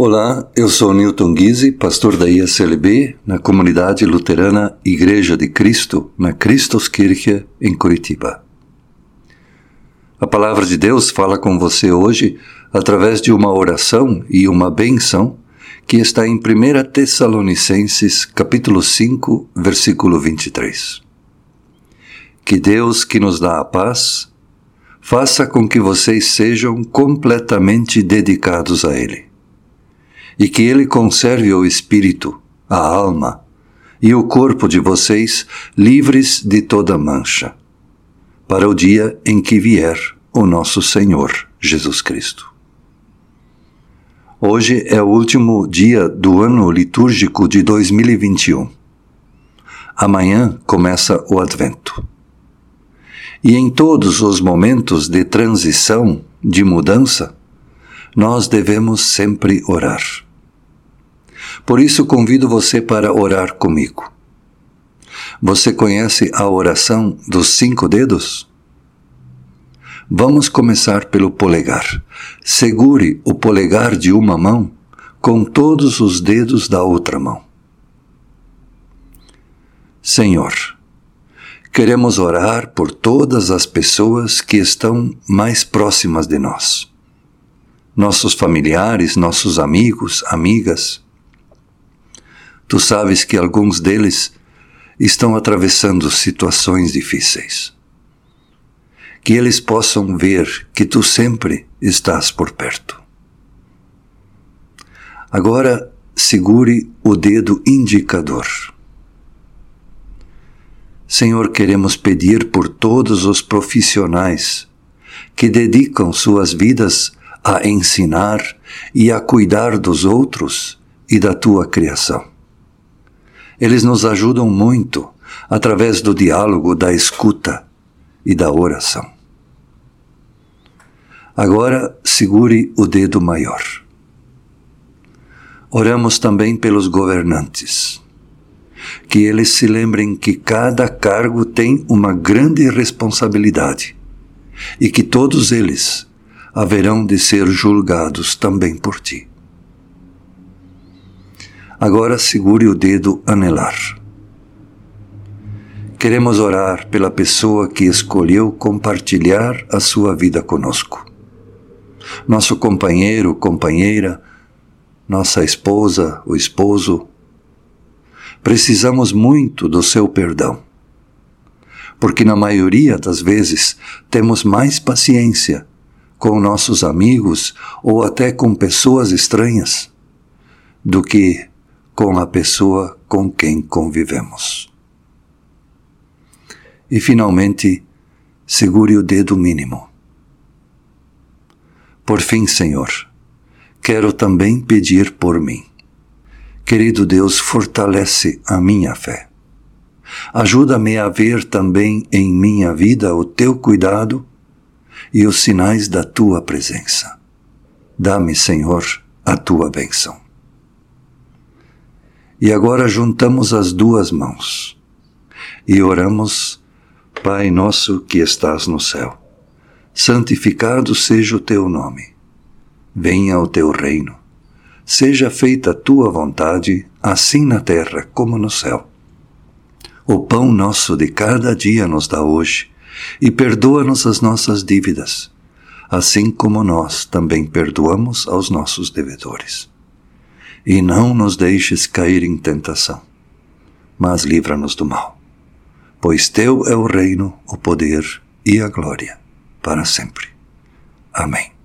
Olá, eu sou Newton Guise, pastor da ISLB, na comunidade luterana Igreja de Cristo, na Christuskirche, em Curitiba. A palavra de Deus fala com você hoje através de uma oração e uma benção que está em 1 Tessalonicenses, capítulo 5, versículo 23. Que Deus que nos dá a paz faça com que vocês sejam completamente dedicados a Ele, e que Ele conserve o espírito, a alma e o corpo de vocês livres de toda mancha, para o dia em que vier o nosso Senhor Jesus Cristo. Hoje é o último dia do ano litúrgico de 2021. Amanhã começa o Advento. E em todos os momentos de transição, de mudança, nós devemos sempre orar. Por isso convido você para orar comigo. Você conhece a oração dos cinco dedos? Vamos começar pelo polegar. Segure o polegar de uma mão com todos os dedos da outra mão. Senhor, queremos orar por todas as pessoas que estão mais próximas de nós. Nossos familiares, nossos amigos, amigas. Tu sabes que alguns deles estão atravessando situações difíceis que eles possam ver que tu sempre estás por perto. Agora segure o dedo indicador. Senhor, queremos pedir por todos os profissionais que dedicam suas vidas a ensinar e a cuidar dos outros e da tua criação. Eles nos ajudam muito através do diálogo, da escuta e da oração. Agora segure o dedo maior. Oramos também pelos governantes. Que eles se lembrem que cada cargo tem uma grande responsabilidade e que todos eles haverão de ser julgados também por ti. Agora segure o dedo anelar. Queremos orar pela pessoa que escolheu compartilhar a sua vida conosco nosso companheiro, companheira, nossa esposa, o esposo. Precisamos muito do seu perdão, porque na maioria das vezes temos mais paciência com nossos amigos ou até com pessoas estranhas do que com a pessoa com quem convivemos. E finalmente, segure o dedo mínimo. Por fim, Senhor, quero também pedir por mim. Querido Deus, fortalece a minha fé. Ajuda-me a ver também em minha vida o teu cuidado e os sinais da tua presença. Dá-me, Senhor, a tua bênção. E agora juntamos as duas mãos e oramos, Pai nosso que estás no céu santificado seja o teu nome. Venha o teu reino. Seja feita a tua vontade, assim na terra como no céu. O pão nosso de cada dia nos dá hoje, e perdoa-nos as nossas dívidas, assim como nós também perdoamos aos nossos devedores. E não nos deixes cair em tentação, mas livra-nos do mal. Pois teu é o reino, o poder e a glória para sempre. Amém.